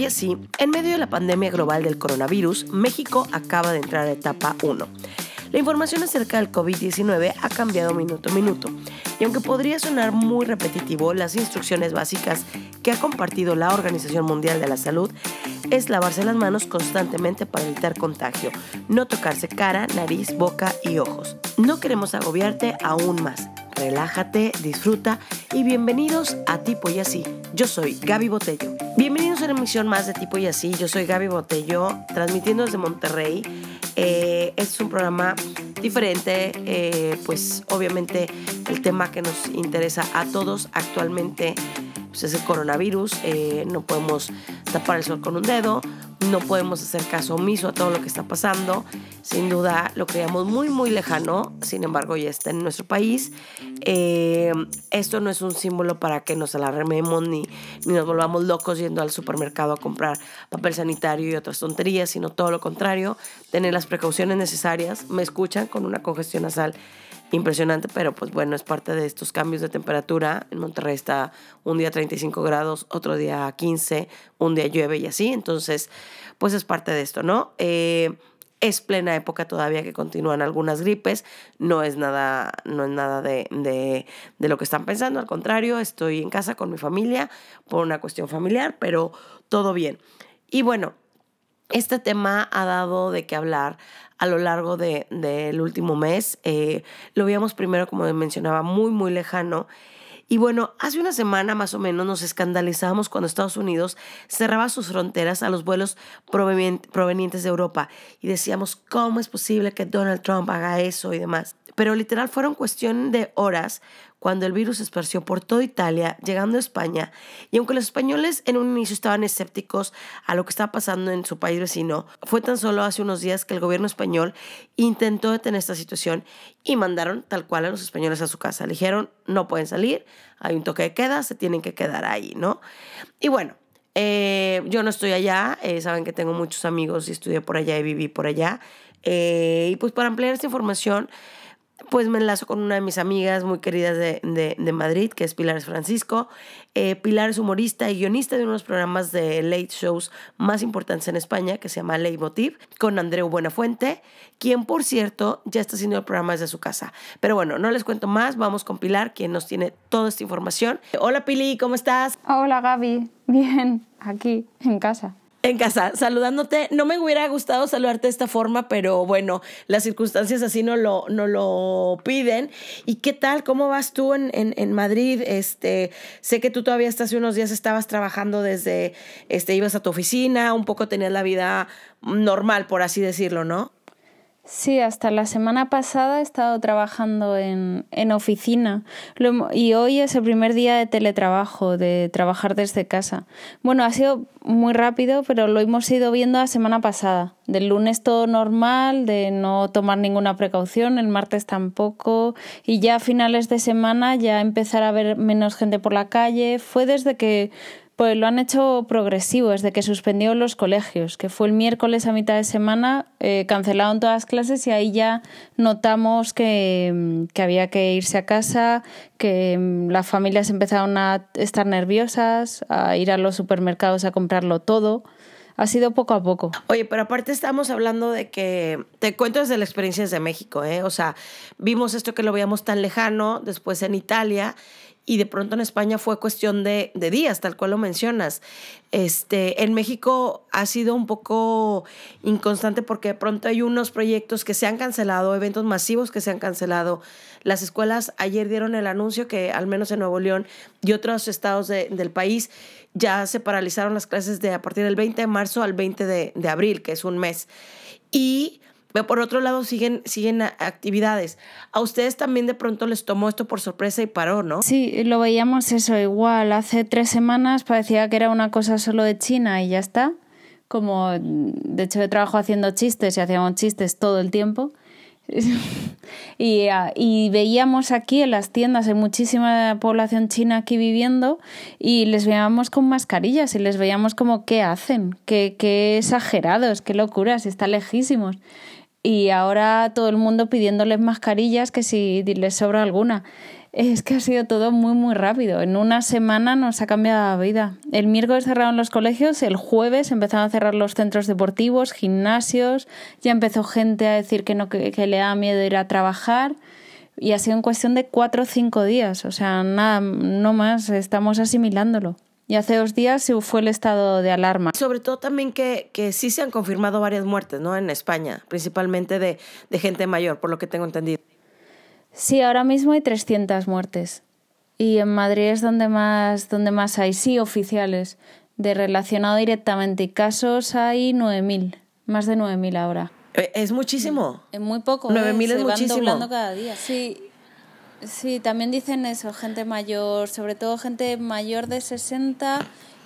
y así, en medio de la pandemia global del coronavirus, México acaba de entrar a etapa 1. La información acerca del COVID-19 ha cambiado minuto a minuto y aunque podría sonar muy repetitivo, las instrucciones básicas que ha compartido la Organización Mundial de la Salud es lavarse las manos constantemente para evitar contagio, no tocarse cara, nariz, boca y ojos. No queremos agobiarte aún más. Relájate, disfruta y bienvenidos a Tipo y Así. Yo soy Gaby Botello. Bienvenidos a una emisión más de Tipo y Así. Yo soy Gaby Botello, transmitiendo desde Monterrey. Este es un programa diferente, eh, pues obviamente el tema que nos interesa a todos actualmente pues, es el coronavirus. Eh, no podemos tapar el sol con un dedo, no podemos hacer caso omiso a todo lo que está pasando. Sin duda lo creíamos muy, muy lejano, sin embargo ya está en nuestro país. Eh, esto no es un símbolo para que nos alarmemos ni, ni nos volvamos locos yendo al supermercado a comprar papel sanitario y otras tonterías, sino todo lo contrario, tener las precauciones necesarias. Me escuchan con una congestión nasal impresionante, pero pues bueno, es parte de estos cambios de temperatura. En Monterrey está un día 35 grados, otro día 15, un día llueve y así. Entonces, pues es parte de esto, ¿no? Eh, es plena época todavía que continúan algunas gripes, no es nada, no es nada de, de, de lo que están pensando, al contrario, estoy en casa con mi familia por una cuestión familiar, pero todo bien. Y bueno, este tema ha dado de qué hablar a lo largo del de, último mes. Eh, lo veíamos primero, como mencionaba, muy, muy lejano. Y bueno, hace una semana más o menos nos escandalizamos cuando Estados Unidos cerraba sus fronteras a los vuelos provenientes de Europa y decíamos, ¿cómo es posible que Donald Trump haga eso y demás? Pero literal fueron cuestión de horas cuando el virus se esparció por toda Italia, llegando a España, y aunque los españoles en un inicio estaban escépticos a lo que estaba pasando en su país vecino, fue tan solo hace unos días que el gobierno español intentó detener esta situación y mandaron tal cual a los españoles a su casa. Le dijeron, no pueden salir, hay un toque de queda, se tienen que quedar ahí, ¿no? Y bueno, eh, yo no estoy allá, eh, saben que tengo muchos amigos y estudié por allá y viví por allá. Eh, y pues para ampliar esta información, pues me enlazo con una de mis amigas muy queridas de, de, Madrid, que es Pilar Francisco. Eh, Pilar es humorista y guionista de unos programas de late shows más importantes en España, que se llama Leitmotiv, con Andreu Buenafuente, quien, por cierto, ya está haciendo el programa desde su casa. Pero bueno, no les cuento más, vamos con Pilar, quien nos tiene toda esta información. Hola Pili, ¿cómo estás? Hola Gaby, bien, aquí, en casa en casa, saludándote. No me hubiera gustado saludarte de esta forma, pero bueno, las circunstancias así no lo, no lo piden. ¿Y qué tal? ¿Cómo vas tú en, en, Madrid? Este, sé que tú todavía hasta hace unos días estabas trabajando desde, este, ibas a tu oficina, un poco tenías la vida normal, por así decirlo, ¿no? Sí, hasta la semana pasada he estado trabajando en, en oficina y hoy es el primer día de teletrabajo, de trabajar desde casa. Bueno, ha sido muy rápido, pero lo hemos ido viendo la semana pasada. Del lunes todo normal, de no tomar ninguna precaución, el martes tampoco, y ya a finales de semana ya empezar a ver menos gente por la calle. Fue desde que pues lo han hecho progresivo, desde que suspendió los colegios, que fue el miércoles a mitad de semana, eh, cancelaron todas las clases y ahí ya notamos que, que había que irse a casa, que mm, las familias empezaron a estar nerviosas, a ir a los supermercados a comprarlo todo. Ha sido poco a poco. Oye, pero aparte estamos hablando de que, te cuento desde la experiencia de México, ¿eh? O sea, vimos esto que lo veíamos tan lejano, después en Italia, y de pronto en España fue cuestión de, días, tal cual lo mencionas. Este, en México ha sido un poco inconstante porque de pronto hay unos proyectos que se han cancelado, eventos masivos que se han cancelado. Las escuelas ayer dieron el anuncio que al menos en Nuevo León y otros estados del país ya se paralizaron las clases de a partir del 20 de marzo al 20 de, de abril, que es un mes. Y por otro lado, siguen, siguen actividades. A ustedes también de pronto les tomó esto por sorpresa y paró, ¿no? Sí, lo veíamos eso igual. Hace tres semanas parecía que era una cosa solo de China y ya está. Como, de hecho, yo trabajo haciendo chistes y hacíamos chistes todo el tiempo. y, ah, y, veíamos aquí en las tiendas, hay muchísima población china aquí viviendo y les veíamos con mascarillas y les veíamos como qué hacen, qué, qué exagerados, qué locuras, están lejísimos y ahora todo el mundo pidiéndoles mascarillas que si les sobra alguna. Es que ha sido todo muy, muy rápido. En una semana nos ha cambiado la vida. El miércoles cerraron los colegios, el jueves empezaron a cerrar los centros deportivos, gimnasios, ya empezó gente a decir que, no, que, le da miedo ir a trabajar y ha sido en cuestión de cuatro o cinco días. O sea, nada, no más, estamos asimilándolo. Y hace dos días fue el estado de alarma. Sobre todo también que, que sí se han confirmado varias muertes, ¿no? En España, principalmente de, de gente mayor, por lo que tengo entendido. Sí, ahora mismo hay 300 muertes. Y en Madrid es donde más, donde más hay, sí, oficiales, de relacionado directamente. Y casos hay 9.000, más de 9.000 ahora. Eh, es muchísimo. Es muy poco. 9.000 ¿eh? es muchísimo. Van doblando cada día. Sí, sí, también dicen eso, gente mayor, sobre todo gente mayor de 60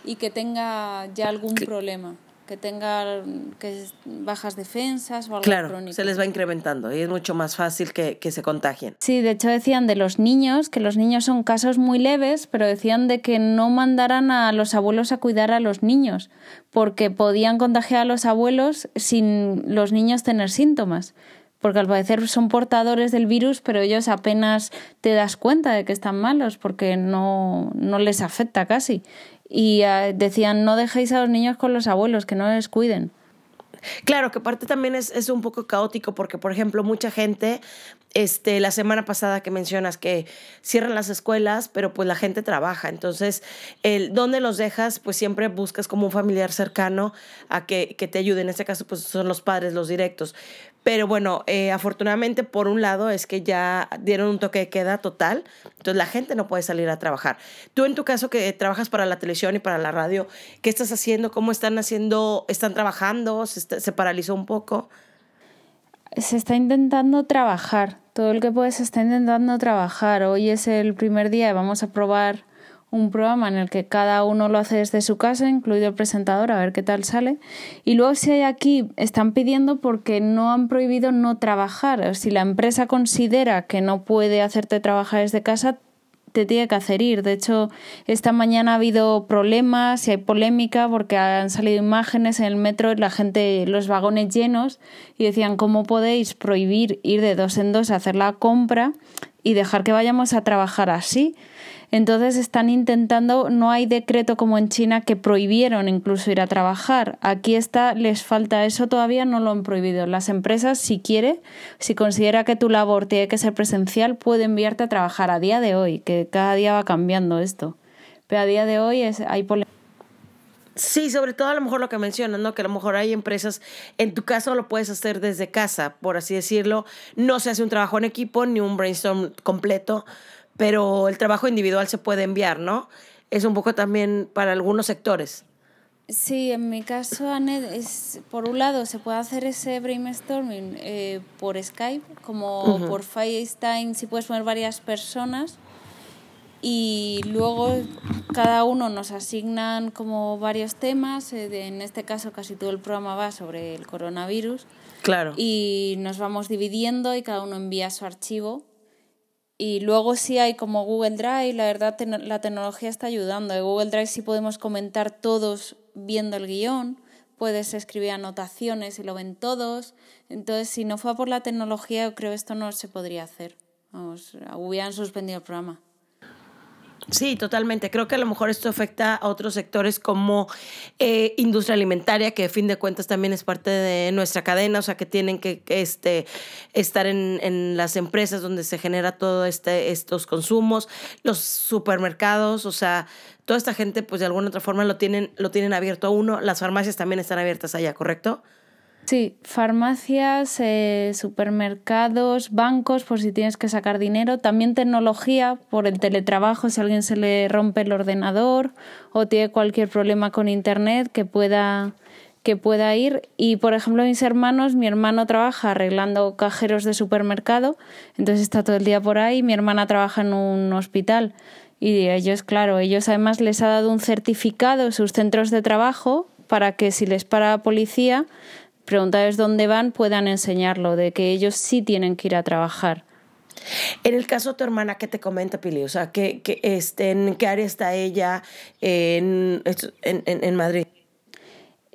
y que tenga ya algún problema que tengan que bajas defensas o algo claro, se les va incrementando y es mucho más fácil que, que, se contagien. Sí, de hecho decían de los niños, que los niños son casos muy leves, pero decían de que no mandaran a los abuelos a cuidar a los niños, porque podían contagiar a los abuelos sin los niños tener síntomas. Porque al parecer son portadores del virus, pero ellos apenas te das cuenta de que están malos porque no, no les afecta casi y eh, decían no dejéis a los niños con los abuelos, que no les cuiden. Claro, que parte también es, es, un poco caótico porque, por ejemplo, mucha gente, este, la semana pasada que mencionas que cierran las escuelas, pero pues la gente trabaja. Entonces, el dónde los dejas, pues siempre buscas como un familiar cercano a que, que te ayude. En este caso, pues son los padres, los directos. Pero bueno, eh, afortunadamente por un lado es que ya dieron un toque de queda total, entonces la gente no puede salir a trabajar. Tú en tu caso que trabajas para la televisión y para la radio, ¿qué estás haciendo? ¿Cómo están haciendo? ¿Están trabajando? ¿Se, se paralizó un poco? Se está intentando trabajar, todo el que puede se está intentando trabajar. Hoy es el primer día vamos a probar un programa en el que cada uno lo hace desde su casa, incluido el presentador, a ver qué tal sale. Y luego si hay aquí, están pidiendo porque no han prohibido no trabajar. Si la empresa considera que no puede hacerte trabajar desde casa, te tiene que hacer ir. De hecho, esta mañana ha habido problemas y hay polémica porque han salido imágenes en el metro la gente, los vagones llenos, y decían, ¿cómo podéis prohibir ir de dos en dos a hacer la compra y dejar que vayamos a trabajar así? Entonces están intentando, no hay decreto como en China que prohibieron incluso ir a trabajar. Aquí está, les falta eso, todavía no lo han prohibido. Las empresas, si quiere, si considera que tu labor tiene que ser presencial, puede enviarte a trabajar a día de hoy, que cada día va cambiando esto. Pero a día de hoy es, hay Sí, sobre todo a lo mejor lo que mencionas, ¿no? Que a lo mejor hay empresas, en tu caso lo puedes hacer desde casa, por así decirlo. No se hace un trabajo en equipo ni un brainstorm completo, pero el trabajo individual se puede enviar, ¿no? Es un poco también para algunos sectores. Sí, en mi caso, Anet, es, por un lado se puede hacer ese brainstorming eh, por Skype, como por FaceTime, si puedes poner varias personas y luego cada uno nos asignan como varios temas, eh, en este caso casi todo el programa va sobre el coronavirus. Claro. Y nos vamos dividiendo y cada uno envía su archivo y luego sí hay como Google Drive, la verdad la tecnología está ayudando. En Google Drive sí podemos comentar todos viendo el guion, puedes escribir anotaciones y lo ven todos. Entonces, si no fuera por la tecnología, yo creo que esto no se podría hacer. Vamos, hubieran suspendido el programa. Sí, totalmente. Creo que a lo mejor esto afecta a otros sectores como eh, industria alimentaria, que a fin de cuentas también es parte de nuestra cadena, o sea, que tienen que, este, estar en, en, las empresas donde se genera todo este, estos consumos, los supermercados, o sea, toda esta gente, pues de alguna otra forma lo tienen, lo tienen abierto a uno. Las farmacias también están abiertas allá, ¿correcto? Sí, farmacias, eh, supermercados, bancos por si tienes que sacar dinero, también tecnología por el teletrabajo si alguien se le rompe el ordenador o tiene cualquier problema con internet que pueda que pueda ir. Y por ejemplo mis hermanos, mi hermano trabaja arreglando cajeros de supermercado, entonces está todo el día por ahí, mi hermana trabaja en un hospital y ellos, claro, ellos además les ha dado un certificado sus centros de trabajo para que si les para la policía preguntarles dónde van, puedan enseñarlo, de que ellos sí tienen que ir a trabajar. En el caso de tu hermana, ¿qué te comenta, Pili? O sea, ¿qué, qué, este, ¿en qué área está ella en, en, en Madrid?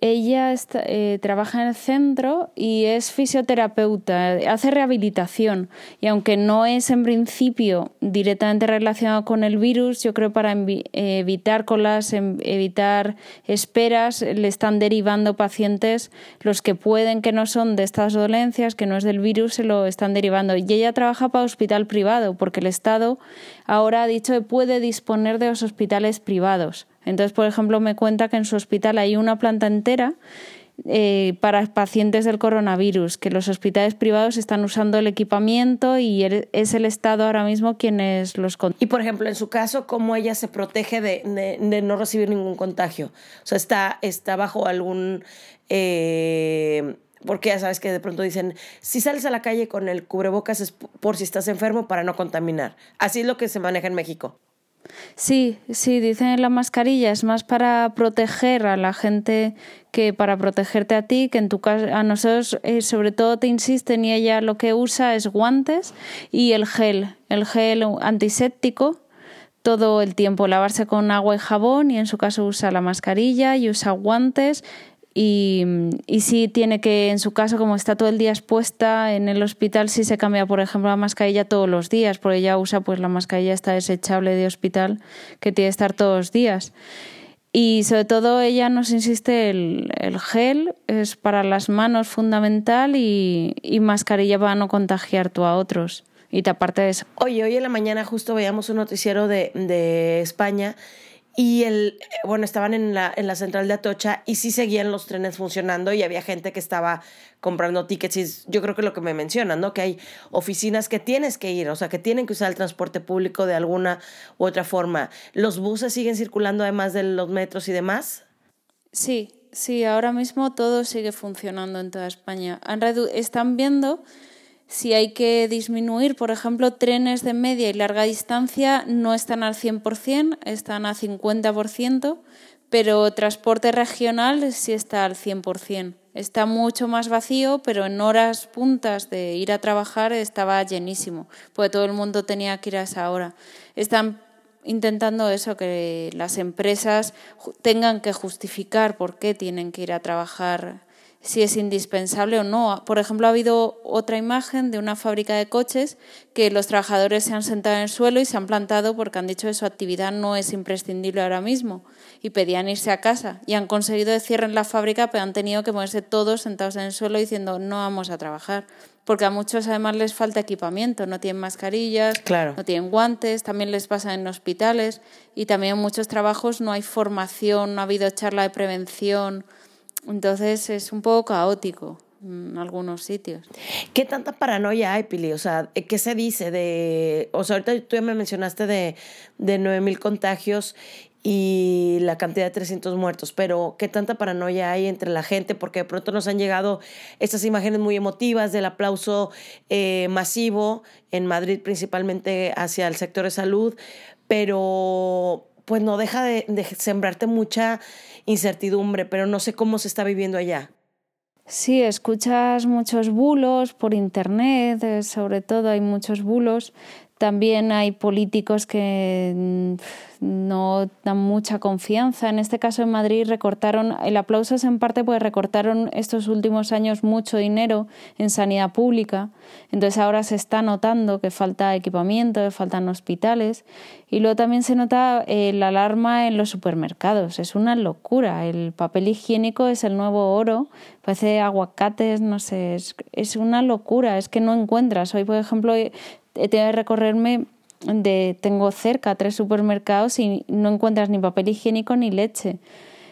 Ella eh, trabaja en el centro y es fisioterapeuta, hace rehabilitación y aunque no es en principio directamente relacionado con el virus, yo creo para evitar colas, evitar esperas, le están derivando pacientes, los que pueden que no son de estas dolencias, que no es del virus, se lo están derivando. Y ella trabaja para hospital privado porque el Estado ahora ha dicho que puede disponer de los hospitales privados. Entonces, por ejemplo, me cuenta que en su hospital hay una planta entera eh, para pacientes del coronavirus, que los hospitales privados están usando el equipamiento y es el Estado ahora mismo quienes los Y por ejemplo, en su caso, ¿cómo ella se protege de, no recibir ningún contagio? O sea, está, está bajo algún... Eh, porque ya sabes que de pronto dicen, si sales a la calle con el cubrebocas es por si estás enfermo para no contaminar. Así es lo que se maneja en México. Sí, sí, dicen la mascarilla es más para proteger a la gente que para protegerte a ti, que en tu caso a nosotros eh, sobre todo te insisten y ella lo que usa es guantes y el gel, el gel antiséptico todo el tiempo, lavarse con agua y jabón y en su caso usa la mascarilla y usa guantes y, y sí tiene que, en su caso, como está todo el día expuesta en el hospital, sí se cambia, por ejemplo, la mascarilla todos los días, porque ella usa pues la mascarilla esta desechable de hospital que tiene que estar todos los días. Y sobre todo ella nos insiste el, el gel es para las manos fundamental y, y mascarilla para no contagiar tú a otros y te aparte de eso. Oye, hoy en la mañana justo veíamos un noticiero de, de España y el, bueno, estaban en la, en la central de Atocha y sí seguían los trenes funcionando y había gente que estaba comprando tickets y yo creo que lo que me mencionan, ¿no? Que hay oficinas que tienes que ir, o sea, que tienen que usar el transporte público de alguna u otra forma. ¿Los buses siguen circulando además de los metros y demás? Sí, sí, ahora mismo todo sigue funcionando en toda España. están viendo si hay que disminuir, por ejemplo, trenes de media y larga distancia no están al 100%, están a 50%, pero transporte regional sí está al 100%. Está mucho más vacío, pero en horas puntas de ir a trabajar estaba llenísimo, porque todo el mundo tenía que ir a esa hora. Están intentando eso, que las empresas tengan que justificar por qué tienen que ir a trabajar si es indispensable o no. Por ejemplo, ha habido otra imagen de una fábrica de coches que los trabajadores se han sentado en el suelo y se han plantado porque han dicho que su actividad no es imprescindible ahora mismo y pedían irse a casa y han conseguido que cierren la fábrica, pero han tenido que ponerse todos sentados en el suelo diciendo no vamos a trabajar. Porque a muchos además les falta equipamiento, no tienen mascarillas, no tienen guantes, también les pasa en hospitales y también en muchos trabajos no hay formación, no ha habido charla de prevención, entonces es un poco caótico en algunos sitios. ¿Qué tanta paranoia hay, Pili? O sea, ¿qué se dice de... O sea, ahorita tú ya me mencionaste de, de 9.000 contagios y la cantidad de 300 muertos, pero ¿qué tanta paranoia hay entre la gente? Porque de pronto nos han llegado estas imágenes muy emotivas del aplauso eh, masivo en Madrid, principalmente hacia el sector de salud, pero pues no deja de, de sembrarte mucha incertidumbre, pero no sé cómo se está viviendo allá. Sí, escuchas muchos bulos por internet, eh, sobre todo hay muchos bulos. También hay políticos que mm, no dan mucha confianza. En este caso en Madrid recortaron, el aplauso es en parte porque recortaron estos últimos años mucho dinero en sanidad pública. Entonces ahora se está notando que falta equipamiento, que faltan hospitales. Y luego también se nota eh, la alarma en los supermercados. Es una locura. El papel higiénico es el nuevo oro. Parece aguacates, no sé. Es, es una locura. Es que no encuentras. Hoy, por ejemplo, tengo que recorrerme de tengo cerca tres supermercados y no encuentras ni papel higiénico ni leche.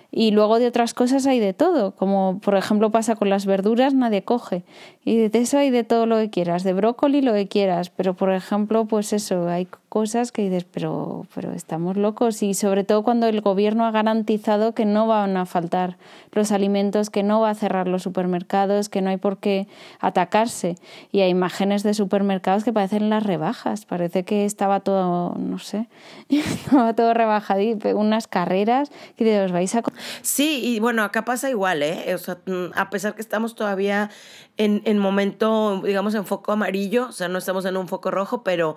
Y luego de otras cosas hay de todo, como por ejemplo pasa con las verduras, nadie coge. Y de eso hay de todo lo que quieras, de brócoli lo que quieras, pero por ejemplo, pues eso, hay cosas que dices, pero, pero estamos locos. Y sobre todo cuando el gobierno ha garantizado que no van a faltar los alimentos, que no va a cerrar los supermercados, que no hay por qué atacarse. Y hay imágenes de supermercados que parecen las rebajas, parece que estaba todo, no sé, estaba todo rebajadito, unas carreras que de os vais a Sí, y bueno, acá pasa igual, ¿eh? O sea, mm, a pesar que estamos todavía en, en momento, digamos, en foco amarillo, o sea, no estamos en un foco rojo, pero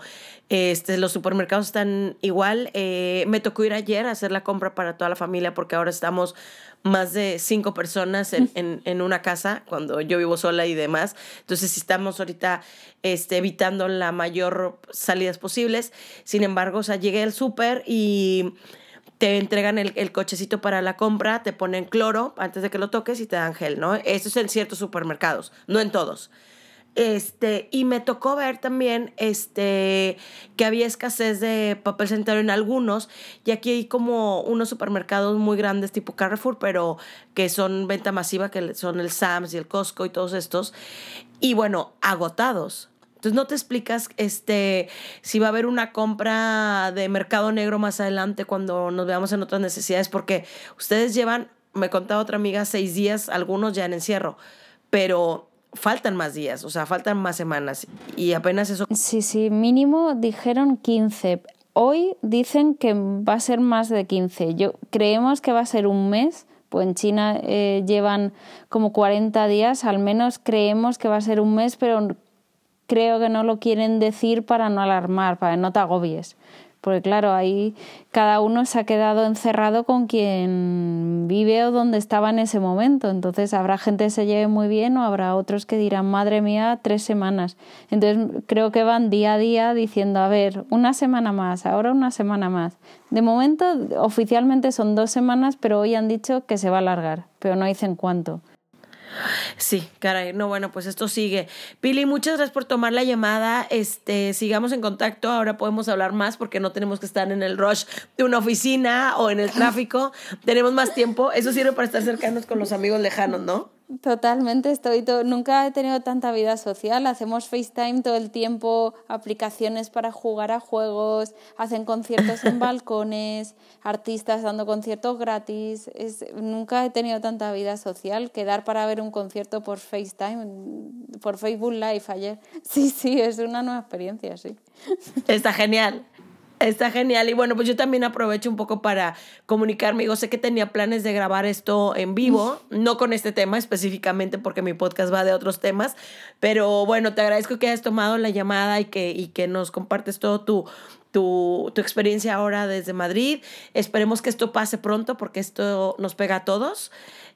este, los supermercados están igual. Eh, me tocó ir ayer a hacer la compra para toda la familia porque ahora estamos más de cinco personas en, en, una casa cuando yo vivo sola y demás. Entonces estamos ahorita este, evitando la mayor salidas posibles. Sin embargo, o sea, llegué al súper y te entregan el, el, cochecito para la compra, te ponen cloro antes de que lo toques y te dan gel, ¿no? Eso es en ciertos supermercados, no en todos. Este, y me tocó ver también este, que había escasez de papel sanitario en algunos, y aquí hay como unos supermercados muy grandes tipo Carrefour, pero que son venta masiva, que son el Sam's y el Costco y todos estos, y bueno, agotados. Entonces no te explicas este, si va a haber una compra de mercado negro más adelante cuando nos veamos en otras necesidades, porque ustedes llevan, me contaba otra amiga, seis días, algunos ya en encierro, pero faltan más días, o sea, faltan más semanas y apenas eso. Sí, sí, mínimo dijeron 15. Hoy dicen que va a ser más de 15. Yo creemos que va a ser un mes, pues en China eh, llevan como 40 días, al menos creemos que va a ser un mes, pero creo que no lo quieren decir para no alarmar, para que no te agobies. Porque claro, ahí cada uno se ha quedado encerrado con quien vive o donde estaba en ese momento. Entonces habrá gente que se lleve muy bien o habrá otros que dirán, madre mía, tres semanas. Entonces creo que van día a día diciendo, a ver, una semana más, ahora una semana más. De momento oficialmente son dos semanas, pero hoy han dicho que se va a alargar, pero no dicen cuánto. Sí, caray, no, bueno, pues esto sigue. Pili, muchas gracias por tomar la llamada. Este, sigamos en contacto. Ahora podemos hablar más porque no tenemos que estar en el rush de una oficina o en el tráfico. tenemos más tiempo. Eso sirve para estar cercanos con los amigos lejanos, ¿no? Totalmente, estoy nunca he tenido tanta vida social. Hacemos FaceTime todo el tiempo, aplicaciones para jugar a juegos, hacen conciertos en balcones, artistas dando conciertos gratis. Es, nunca he tenido tanta vida social. Quedar para ver un concierto por FaceTime, por Facebook Live ayer. Sí, sí, es una nueva experiencia, sí. Está genial. Está genial. Y bueno, pues yo también aprovecho un poco para comunicarme. Yo sé que tenía planes de grabar esto en vivo, no con este tema específicamente porque mi podcast va de otros temas, pero bueno, te agradezco que hayas tomado la llamada y que, y que nos compartes todo tu, tu, tu, experiencia ahora desde Madrid. Esperemos que esto pase pronto porque esto nos pega a todos.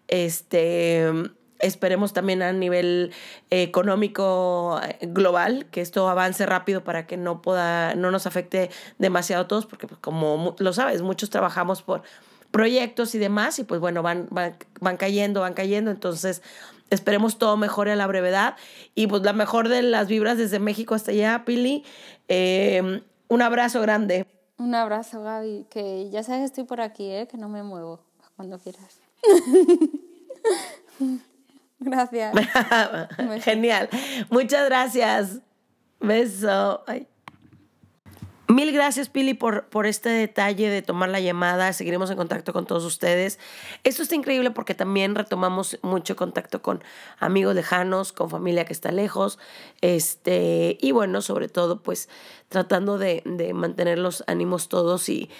Este Esperemos también a nivel económico eh, global que esto avance rápido para que no pueda, no nos afecte demasiado a todos, porque pues, como lo sabes, muchos trabajamos por proyectos y demás, y pues bueno, van, van, cayendo, van cayendo, entonces esperemos todo mejore a la brevedad. Y pues la mejor de las vibras desde México hasta allá, Pili. Em, un abrazo grande. Un abrazo, Gaby, que ya sabes estoy por aquí, ¿eh? que no me muevo cuando quieras. Gracias. Genial. Muchas gracias. Beso. Mil gracias, Pili, por, por este detalle de tomar la llamada. Seguiremos en contacto con todos ustedes. Esto está increíble porque también retomamos mucho contacto con amigos lejanos, con familia que está lejos. Este, y bueno, sobre todo, pues tratando de, de mantener los ánimos todos y,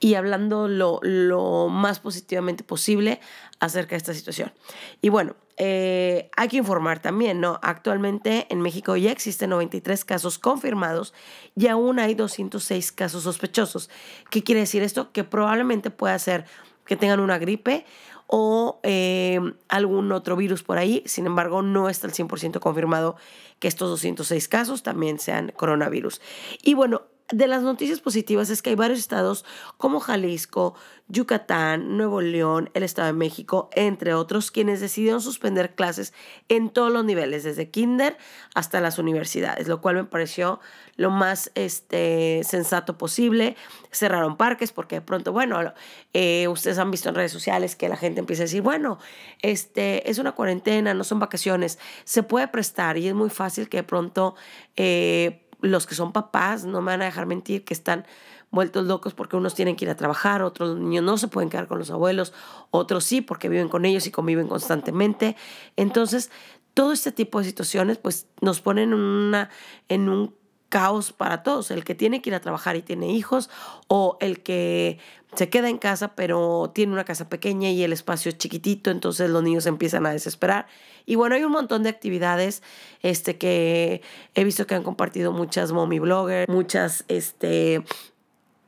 y hablando lo, lo, más positivamente posible acerca de esta situación. Y bueno, eh, hay que informar también, ¿no? Actualmente en México ya existen 93 casos confirmados y aún hay 206 casos sospechosos. ¿Qué quiere decir esto? Que probablemente pueda ser que tengan una gripe o eh, algún otro virus por ahí. Sin embargo, no está el 100% confirmado que estos 206 casos también sean coronavirus. Y bueno, de las noticias positivas es que hay varios estados como Jalisco, Yucatán, Nuevo León, el Estado de México, entre otros, quienes decidieron suspender clases en todos los niveles, desde kinder hasta las universidades, lo cual me pareció lo más este, sensato posible. Cerraron parques porque de pronto, bueno, eh, ustedes han visto en redes sociales que la gente empieza a decir, bueno, este, es una cuarentena, no son vacaciones, se puede prestar y es muy fácil que de pronto... Eh, los que son papás, no me van a dejar mentir, que están vueltos locos porque unos tienen que ir a trabajar, otros niños no se pueden quedar con los abuelos, otros sí porque viven con ellos y conviven constantemente. Entonces, todo este tipo de situaciones pues nos ponen en, una, en un caos para todos, el que tiene que ir a trabajar y tiene hijos o el que se queda en casa pero tiene una casa pequeña y el espacio es chiquitito, entonces los niños empiezan a desesperar. Y bueno, hay un montón de actividades este, que he visto que han compartido muchas mommy bloggers, muchas este,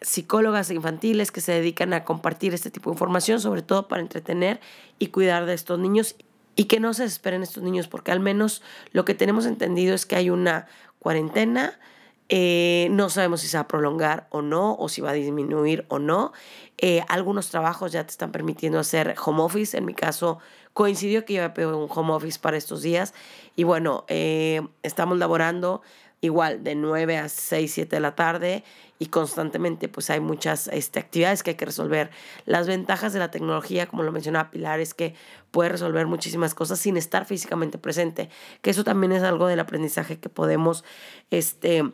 psicólogas infantiles que se dedican a compartir este tipo de información, sobre todo para entretener y cuidar de estos niños y que no se desesperen estos niños, porque al menos lo que tenemos entendido es que hay una cuarentena, eh, no sabemos si se va a prolongar o no, o si va a disminuir o no. Eh, algunos trabajos ya te están permitiendo hacer home office. En mi caso, coincidió que yo había pedido un home office para estos días. Y bueno, eh, estamos laborando igual de 9 a 6, 7 de la tarde y constantemente pues hay muchas este, actividades que hay que resolver. Las ventajas de la tecnología, como lo mencionaba Pilar, es que puede resolver muchísimas cosas sin estar físicamente presente, que eso también es algo del aprendizaje que podemos este,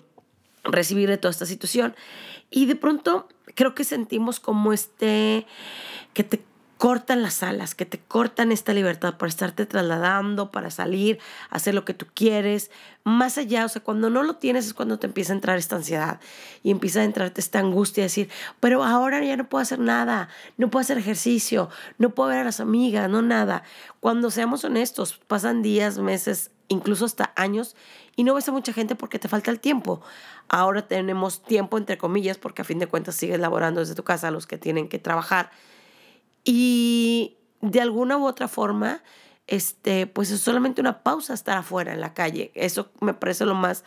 recibir de toda esta situación. Y de pronto creo que sentimos como este, que te cortan las alas, que te cortan esta libertad para estarte trasladando, para salir, hacer lo que tú quieres, más allá, o sea, cuando no lo tienes es cuando te empieza a entrar esta ansiedad y empieza a entrarte esta angustia, decir, pero ahora ya no puedo hacer nada, no puedo hacer ejercicio, no puedo ver a las amigas, no nada. Cuando seamos honestos, pasan días, meses, incluso hasta años y no ves a mucha gente porque te falta el tiempo. Ahora tenemos tiempo, entre comillas, porque a fin de cuentas sigues laborando desde tu casa, los que tienen que trabajar y de alguna u otra forma, este, pues es solamente una pausa estar afuera en la calle. Eso me parece lo más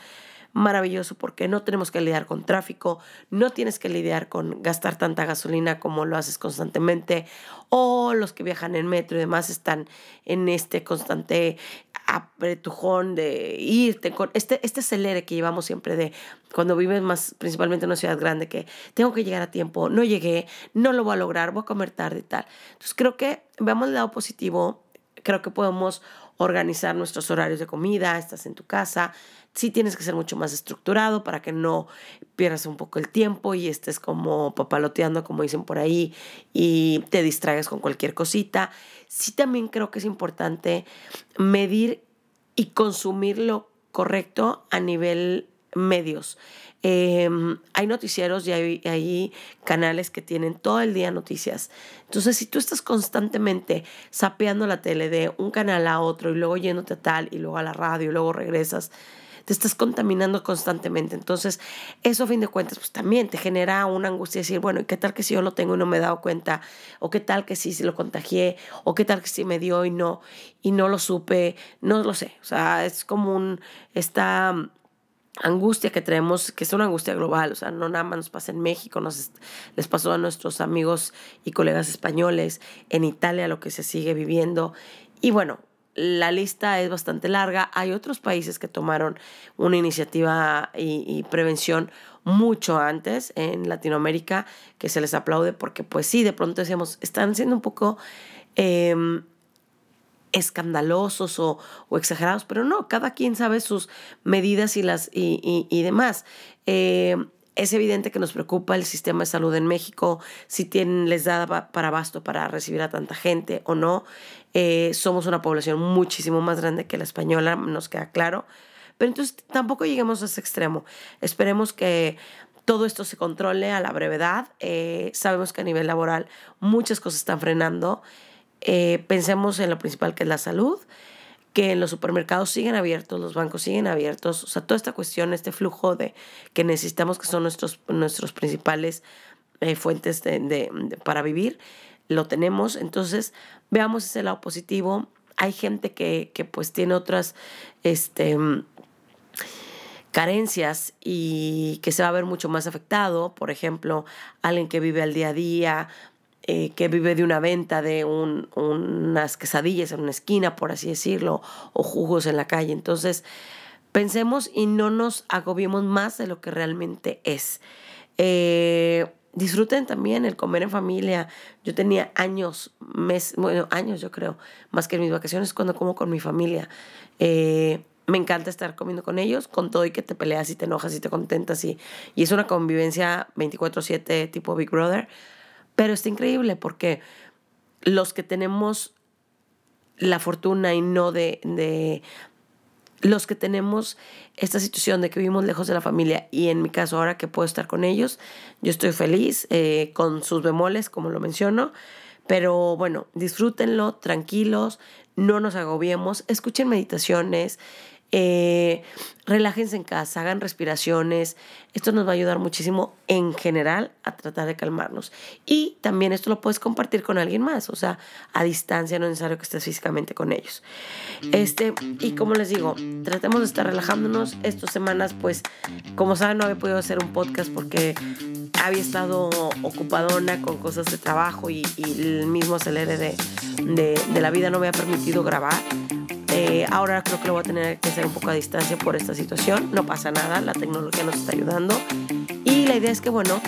maravilloso porque no tenemos que lidiar con tráfico, no tienes que lidiar con gastar tanta gasolina como lo haces constantemente, o los que viajan en metro y demás están en este constante apretujón de irte con este, este acelere que llevamos siempre de cuando vives más principalmente en una ciudad grande que tengo que llegar a tiempo, no llegué, no lo voy a lograr, voy a comer tarde y tal. Entonces creo que veamos el lado positivo, creo que podemos organizar nuestros horarios de comida, estás en tu casa, sí tienes que ser mucho más estructurado para que no pierdas un poco el tiempo y estés como papaloteando, como dicen por ahí, y te distraigas con cualquier cosita. Sí también creo que es importante medir y consumir lo correcto a nivel medios. Em, hay noticieros y hay, canales que tienen todo el día noticias. Entonces, si tú estás constantemente sapeando la tele de un canal a otro y luego yéndote a tal y luego a la radio y luego regresas, te estás contaminando constantemente. Entonces, eso a fin de cuentas, pues también te genera una angustia de decir, bueno, ¿y qué tal que si yo lo tengo y no me he dado cuenta? ¿O qué tal que si, si lo contagié? ¿O qué tal que si me dio y no, y no lo supe? No lo sé. O sea, es como un, esta angustia que tenemos, que es una angustia global, o sea, no nada más nos pasa en México, nos, les pasó a nuestros amigos y colegas españoles, en Italia lo que se sigue viviendo. Y bueno, la lista es bastante larga. Hay otros países que tomaron una iniciativa y, prevención mucho antes en Latinoamérica que se les aplaude porque pues sí, de pronto decíamos, están siendo un poco em, escandalosos o, exagerados, pero no, cada quien sabe sus medidas y, las, y, demás. Em, es evidente que nos preocupa el sistema de salud en México, si tienen, les da para abasto para recibir a tanta gente o no. Eh, somos una población muchísimo más grande que la española, nos queda claro. Pero entonces tampoco lleguemos a ese extremo. Esperemos que todo esto se controle a la brevedad. Eh, sabemos que a nivel laboral muchas cosas están frenando. Eh, pensemos en lo principal que es la salud que los supermercados siguen abiertos, los bancos siguen abiertos, o sea, toda esta cuestión, este flujo de que necesitamos, que son nuestros, nuestros principales eh, fuentes de, para vivir, lo tenemos, entonces veamos ese lado positivo. Hay gente que, que pues tiene otras este, carencias y que se va a ver mucho más afectado, por ejemplo, alguien que vive al día a día, eh, que vive de una venta de unas quesadillas en una esquina, por así decirlo, o jugos en la calle. Entonces, pensemos y no nos agobiemos más de lo que realmente es. Eh, disfruten también el comer en familia. Yo tenía años, mes, bueno, años yo creo, más que en mis vacaciones cuando como con mi familia. Eh, me encanta estar comiendo con ellos, con todo y que te peleas y te enojas y te contentas y, y es una convivencia 24/7 tipo Big Brother pero está increíble porque los que tenemos la fortuna y no de, los que tenemos esta situación de que vivimos lejos de la familia y en mi caso ahora que puedo estar con ellos, yo estoy feliz eh, con sus bemoles, como lo menciono, pero bueno, disfrútenlo, tranquilos, no nos agobiemos, escuchen meditaciones, eh, relájense en casa, hagan respiraciones. Esto nos va a ayudar muchísimo en general a tratar de calmarnos. Y también esto lo puedes compartir con alguien más, o sea, a distancia, no es necesario que estés físicamente con ellos. Este, y como les digo, tratemos de estar relajándonos. Estas semanas, pues, como saben, no había podido hacer un podcast porque había estado ocupadona con cosas de trabajo y, el mismo acelere de, de, de la vida no me ha permitido grabar. Eh, ahora creo que lo voy a tener que hacer un poco a distancia por esta situación. No pasa nada, la tecnología nos está ayudando. Y la idea es que, bueno,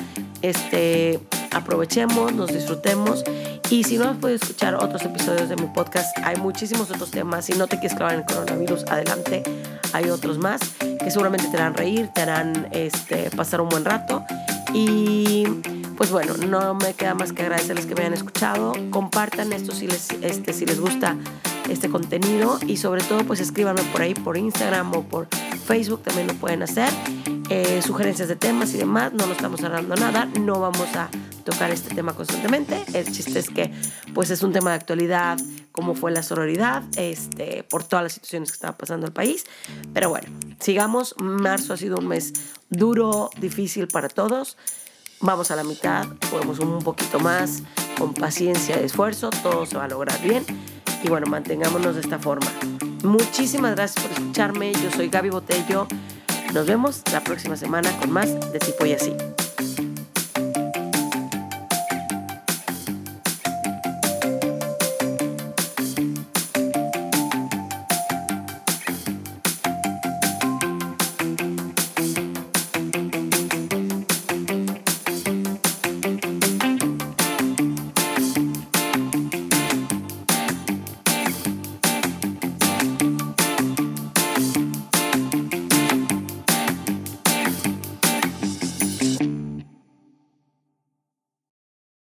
este, aprovechemos, nos disfrutemos. Y si no has podido escuchar otros episodios de mi podcast, hay muchísimos otros temas. Si no te quieres clavar en el coronavirus, adelante. Hay otros más que seguramente te harán reír, te harán este, pasar un buen rato. Y pues bueno, no me queda más que agradecerles que me hayan escuchado. Compartan esto si les, este, si les gusta este contenido y sobre todo pues escríbanme por ahí por Instagram o por Facebook también lo pueden hacer. Eh, sugerencias de temas y demás, no nos estamos cerrando nada, no vamos a tocar este tema constantemente. El chiste es que pues es un tema de actualidad, como fue la sororidad, este, por todas las situaciones que estaba pasando el país. Pero bueno, sigamos. Marzo ha sido un mes duro, difícil para todos. Vamos a la mitad, podemos un poquito más, con paciencia y esfuerzo, todo se va a lograr bien y bueno, mantengámonos de esta forma. Muchísimas gracias por escucharme. Yo soy Gaby Botello. Nos vemos la próxima semana con más de tipo y así.